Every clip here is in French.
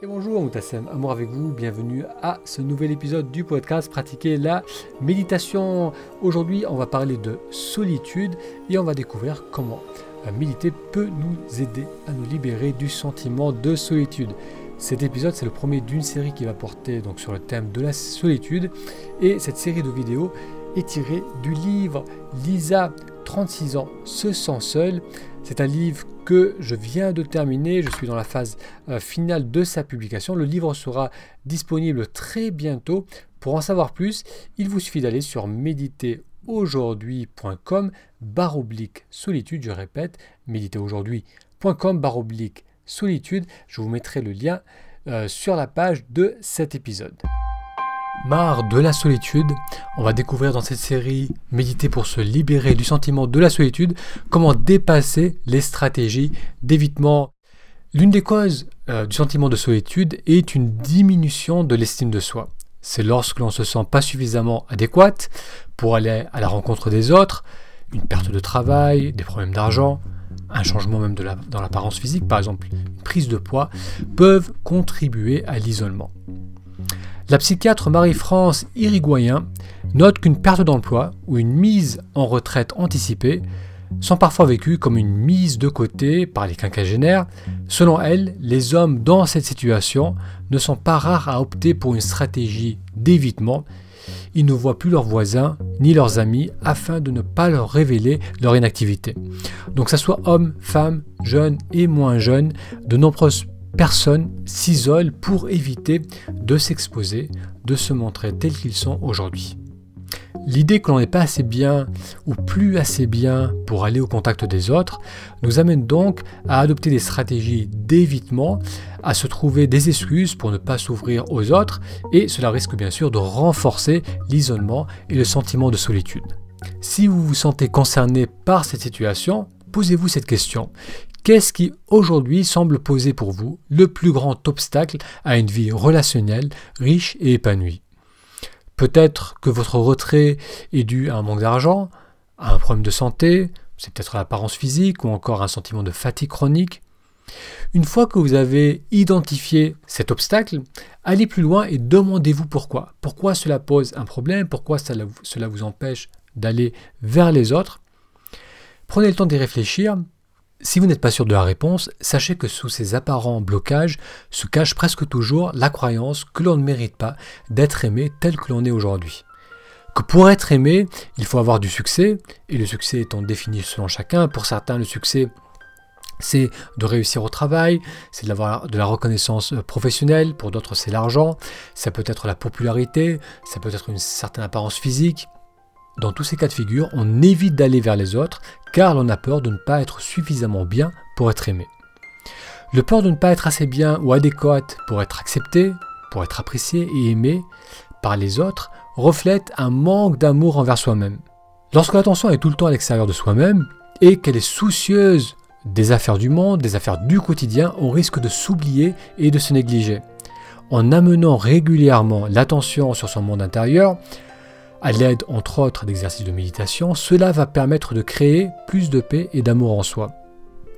Et bonjour Moutassem, amour avec vous, bienvenue à ce nouvel épisode du podcast Pratiquer la méditation. Aujourd'hui on va parler de solitude et on va découvrir comment méditer peut nous aider à nous libérer du sentiment de solitude. Cet épisode c'est le premier d'une série qui va porter donc sur le thème de la solitude et cette série de vidéos est tirée du livre Lisa 36 ans se sent seul. C'est un livre que je viens de terminer, je suis dans la phase euh, finale de sa publication. Le livre sera disponible très bientôt. Pour en savoir plus, il vous suffit d'aller sur méditeraujourd'hui.com barre oblique solitude, je répète, méditeraujourd'hui.com barre oblique solitude. Je vous mettrai le lien euh, sur la page de cet épisode. Marre de la solitude, on va découvrir dans cette série Méditer pour se libérer du sentiment de la solitude, comment dépasser les stratégies d'évitement. L'une des causes euh, du sentiment de solitude est une diminution de l'estime de soi. C'est lorsque l'on se sent pas suffisamment adéquate pour aller à la rencontre des autres, une perte de travail, des problèmes d'argent, un changement même dans l'apparence physique, par exemple une prise de poids, peuvent contribuer à l'isolement. La psychiatre Marie-France Irigoyen note qu'une perte d'emploi ou une mise en retraite anticipée sont parfois vécues comme une mise de côté par les quinquagénaires. Selon elle, les hommes dans cette situation ne sont pas rares à opter pour une stratégie d'évitement. Ils ne voient plus leurs voisins ni leurs amis afin de ne pas leur révéler leur inactivité. Donc que ce soit hommes, femmes, jeunes et moins jeunes, de nombreuses personne s'isole pour éviter de s'exposer, de se montrer tels qu'ils sont aujourd'hui. L'idée que l'on n'est pas assez bien ou plus assez bien pour aller au contact des autres nous amène donc à adopter des stratégies d'évitement, à se trouver des excuses pour ne pas s'ouvrir aux autres et cela risque bien sûr de renforcer l'isolement et le sentiment de solitude. Si vous vous sentez concerné par cette situation, posez-vous cette question. Qu'est-ce qui aujourd'hui semble poser pour vous le plus grand obstacle à une vie relationnelle riche et épanouie? Peut-être que votre retrait est dû à un manque d'argent, à un problème de santé, c'est peut-être l'apparence physique ou encore un sentiment de fatigue chronique. Une fois que vous avez identifié cet obstacle, allez plus loin et demandez-vous pourquoi. Pourquoi cela pose un problème? Pourquoi cela vous empêche d'aller vers les autres? Prenez le temps d'y réfléchir si vous n'êtes pas sûr de la réponse, sachez que sous ces apparents blocages se cache presque toujours la croyance que l'on ne mérite pas d'être aimé tel que l'on est aujourd'hui. Que pour être aimé, il faut avoir du succès, et le succès étant défini selon chacun, pour certains le succès c'est de réussir au travail, c'est d'avoir de la reconnaissance professionnelle, pour d'autres c'est l'argent, ça peut être la popularité, ça peut être une certaine apparence physique, dans tous ces cas de figure, on évite d'aller vers les autres car l'on a peur de ne pas être suffisamment bien pour être aimé. Le peur de ne pas être assez bien ou adéquate pour être accepté, pour être apprécié et aimé par les autres reflète un manque d'amour envers soi-même. Lorsque l'attention est tout le temps à l'extérieur de soi-même et qu'elle est soucieuse des affaires du monde, des affaires du quotidien, on risque de s'oublier et de se négliger. En amenant régulièrement l'attention sur son monde intérieur, à l'aide entre autres d'exercices de méditation, cela va permettre de créer plus de paix et d'amour en soi.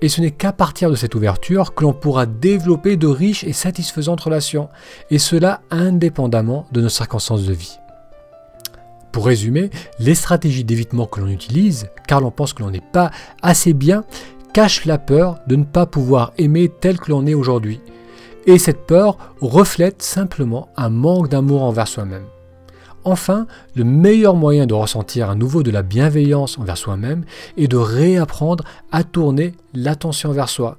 Et ce n'est qu'à partir de cette ouverture que l'on pourra développer de riches et satisfaisantes relations, et cela indépendamment de nos circonstances de vie. Pour résumer, les stratégies d'évitement que l'on utilise, car l'on pense que l'on n'est pas assez bien, cachent la peur de ne pas pouvoir aimer tel que l'on est aujourd'hui. Et cette peur reflète simplement un manque d'amour envers soi-même. Enfin, le meilleur moyen de ressentir à nouveau de la bienveillance envers soi-même est de réapprendre à tourner l'attention vers soi.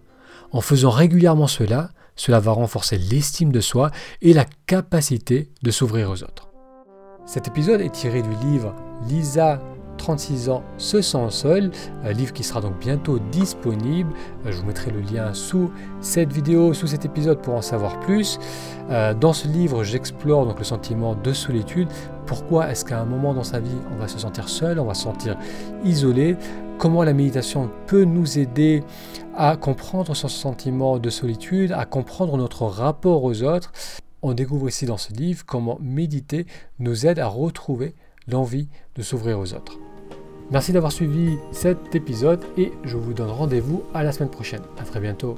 En faisant régulièrement cela, cela va renforcer l'estime de soi et la capacité de s'ouvrir aux autres. Cet épisode est tiré du livre Lisa 36 ans se sent seul, un livre qui sera donc bientôt disponible. Je vous mettrai le lien sous cette vidéo, sous cet épisode pour en savoir plus. Euh, dans ce livre, j'explore donc le sentiment de solitude. Pourquoi est-ce qu'à un moment dans sa vie, on va se sentir seul, on va se sentir isolé? Comment la méditation peut nous aider à comprendre son sentiment de solitude, à comprendre notre rapport aux autres? On découvre ici dans ce livre comment méditer nous aide à retrouver l'envie de s'ouvrir aux autres. Merci d'avoir suivi cet épisode et je vous donne rendez-vous à la semaine prochaine. A très bientôt.